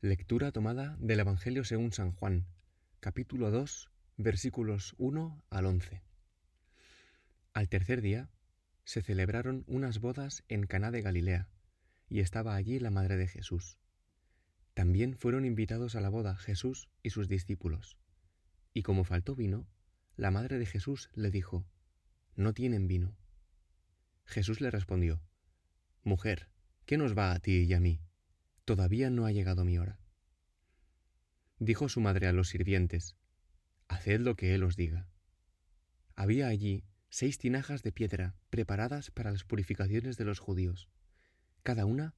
Lectura tomada del Evangelio según San Juan, capítulo 2, versículos 1 al 11. Al tercer día se celebraron unas bodas en Caná de Galilea, y estaba allí la madre de Jesús. También fueron invitados a la boda Jesús y sus discípulos. Y como faltó vino, la madre de Jesús le dijo, No tienen vino. Jesús le respondió, Mujer, ¿qué nos va a ti y a mí? Todavía no ha llegado mi hora. Dijo su madre a los sirvientes, Haced lo que él os diga. Había allí seis tinajas de piedra preparadas para las purificaciones de los judíos, cada una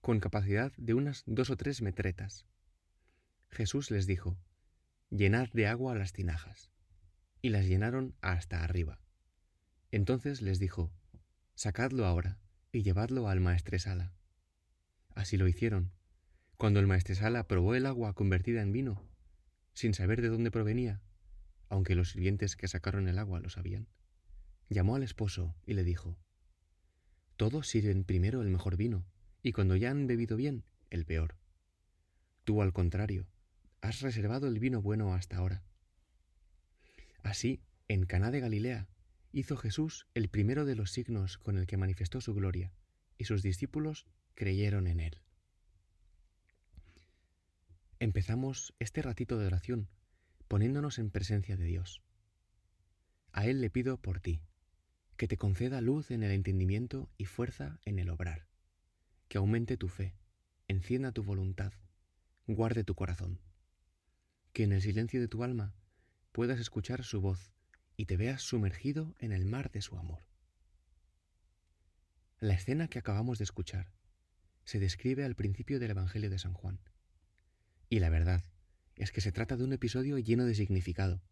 con capacidad de unas dos o tres metretas. Jesús les dijo, Llenad de agua las tinajas. Y las llenaron hasta arriba. Entonces les dijo, Sacadlo ahora y llevadlo al maestresala. Así lo hicieron. Cuando el maestresala probó el agua convertida en vino, sin saber de dónde provenía, aunque los sirvientes que sacaron el agua lo sabían, llamó al esposo y le dijo, Todos sirven primero el mejor vino, y cuando ya han bebido bien, el peor. Tú, al contrario, has reservado el vino bueno hasta ahora. Así, en Caná de Galilea, hizo Jesús el primero de los signos con el que manifestó su gloria, y sus discípulos creyeron en él. Empezamos este ratito de oración poniéndonos en presencia de Dios. A Él le pido por ti, que te conceda luz en el entendimiento y fuerza en el obrar, que aumente tu fe, encienda tu voluntad, guarde tu corazón, que en el silencio de tu alma puedas escuchar su voz y te veas sumergido en el mar de su amor. La escena que acabamos de escuchar se describe al principio del Evangelio de San Juan. Y la verdad es que se trata de un episodio lleno de significado,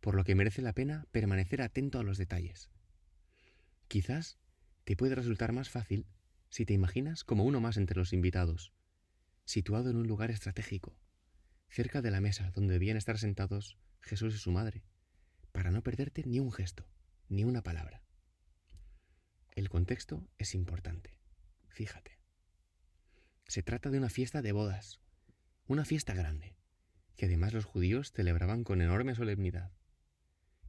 por lo que merece la pena permanecer atento a los detalles. Quizás te puede resultar más fácil si te imaginas como uno más entre los invitados, situado en un lugar estratégico, cerca de la mesa donde debían estar sentados Jesús y su madre, para no perderte ni un gesto, ni una palabra. El contexto es importante. Fíjate. Se trata de una fiesta de bodas, una fiesta grande, que además los judíos celebraban con enorme solemnidad.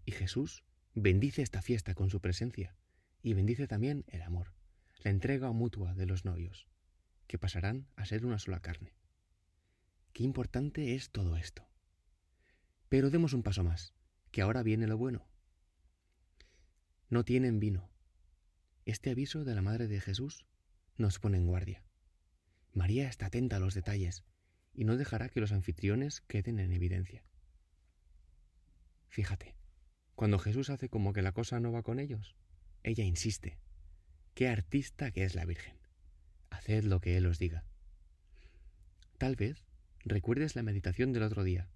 Y Jesús bendice esta fiesta con su presencia y bendice también el amor, la entrega mutua de los novios, que pasarán a ser una sola carne. Qué importante es todo esto. Pero demos un paso más, que ahora viene lo bueno. No tienen vino. Este aviso de la Madre de Jesús nos pone en guardia. María está atenta a los detalles y no dejará que los anfitriones queden en evidencia. Fíjate, cuando Jesús hace como que la cosa no va con ellos, ella insiste. Qué artista que es la Virgen. Haced lo que Él os diga. Tal vez recuerdes la meditación del otro día,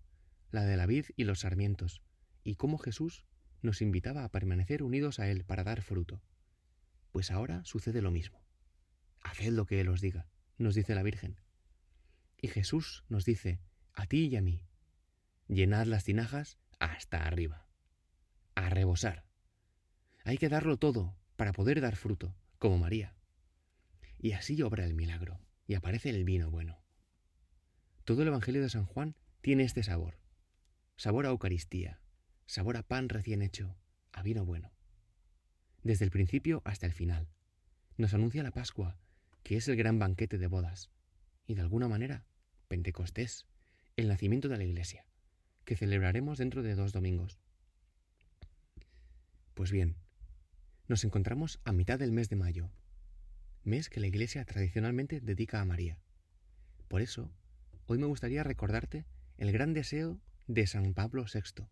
la de la vid y los sarmientos, y cómo Jesús nos invitaba a permanecer unidos a Él para dar fruto. Pues ahora sucede lo mismo. Haced lo que Él os diga nos dice la Virgen. Y Jesús nos dice, a ti y a mí, llenad las tinajas hasta arriba, a rebosar. Hay que darlo todo para poder dar fruto, como María. Y así obra el milagro, y aparece el vino bueno. Todo el Evangelio de San Juan tiene este sabor. Sabor a Eucaristía, sabor a pan recién hecho, a vino bueno. Desde el principio hasta el final. Nos anuncia la Pascua, que es el gran banquete de bodas, y de alguna manera, Pentecostés, el nacimiento de la Iglesia, que celebraremos dentro de dos domingos. Pues bien, nos encontramos a mitad del mes de mayo, mes que la Iglesia tradicionalmente dedica a María. Por eso, hoy me gustaría recordarte el gran deseo de San Pablo VI,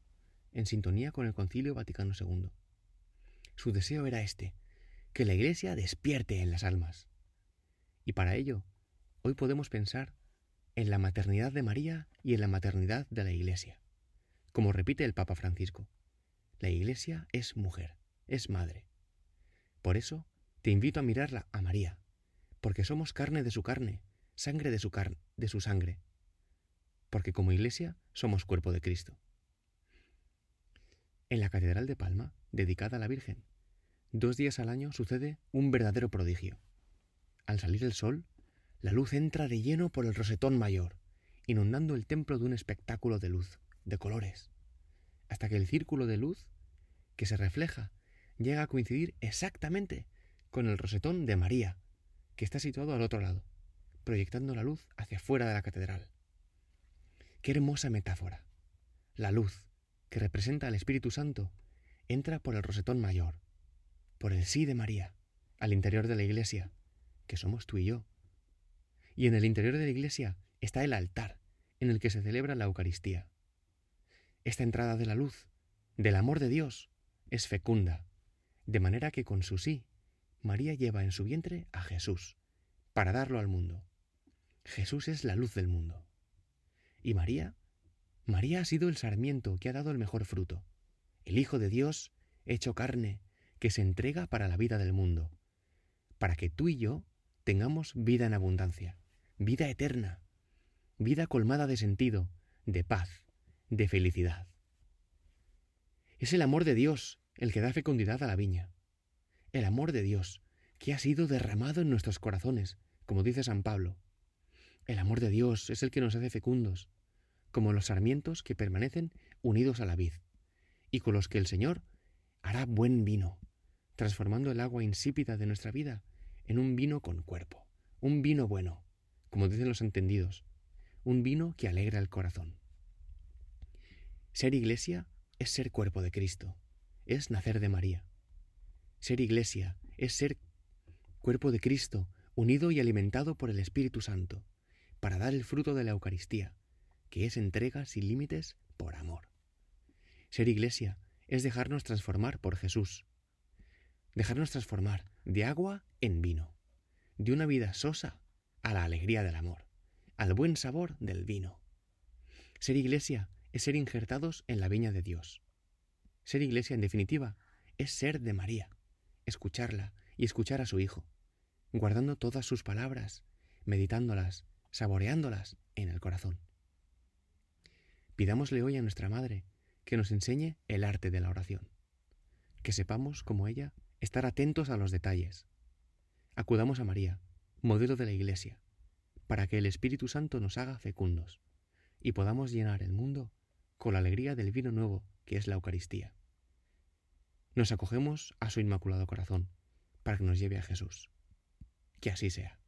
en sintonía con el Concilio Vaticano II. Su deseo era este, que la Iglesia despierte en las almas, y para ello, hoy podemos pensar en la maternidad de María y en la maternidad de la Iglesia. Como repite el Papa Francisco, la Iglesia es mujer, es madre. Por eso, te invito a mirarla a María, porque somos carne de su carne, sangre de su carne, de su sangre. Porque como Iglesia somos cuerpo de Cristo. En la Catedral de Palma, dedicada a la Virgen, dos días al año sucede un verdadero prodigio. Al salir el sol, la luz entra de lleno por el rosetón mayor inundando el templo de un espectáculo de luz, de colores, hasta que el círculo de luz que se refleja llega a coincidir exactamente con el rosetón de María, que está situado al otro lado, proyectando la luz hacia fuera de la catedral. Qué hermosa metáfora. La luz, que representa al Espíritu Santo, entra por el rosetón mayor, por el sí de María, al interior de la iglesia, que somos tú y yo. Y en el interior de la iglesia está el altar, en el que se celebra la Eucaristía. Esta entrada de la luz, del amor de Dios, es fecunda, de manera que con su sí, María lleva en su vientre a Jesús, para darlo al mundo. Jesús es la luz del mundo. ¿Y María? María ha sido el sarmiento que ha dado el mejor fruto, el Hijo de Dios hecho carne, que se entrega para la vida del mundo, para que tú y yo tengamos vida en abundancia, vida eterna, vida colmada de sentido, de paz, de felicidad. Es el amor de Dios el que da fecundidad a la viña. El amor de Dios, que ha sido derramado en nuestros corazones, como dice San Pablo. El amor de Dios es el que nos hace fecundos, como los sarmientos que permanecen unidos a la vid, y con los que el Señor hará buen vino, transformando el agua insípida de nuestra vida en un vino con cuerpo, un vino bueno, como dicen los entendidos, un vino que alegra el corazón. Ser iglesia es ser cuerpo de Cristo, es nacer de María. Ser iglesia es ser cuerpo de Cristo, unido y alimentado por el Espíritu Santo, para dar el fruto de la Eucaristía, que es entrega sin límites por amor. Ser iglesia es dejarnos transformar por Jesús, dejarnos transformar de agua en vino, de una vida sosa a la alegría del amor, al buen sabor del vino. Ser iglesia es ser injertados en la viña de Dios. Ser iglesia, en definitiva, es ser de María, escucharla y escuchar a su Hijo, guardando todas sus palabras, meditándolas, saboreándolas en el corazón. Pidámosle hoy a nuestra Madre que nos enseñe el arte de la oración, que sepamos, como ella, estar atentos a los detalles. Acudamos a María, modelo de la Iglesia, para que el Espíritu Santo nos haga fecundos y podamos llenar el mundo con la alegría del vino nuevo que es la Eucaristía. Nos acogemos a su Inmaculado Corazón para que nos lleve a Jesús. Que así sea.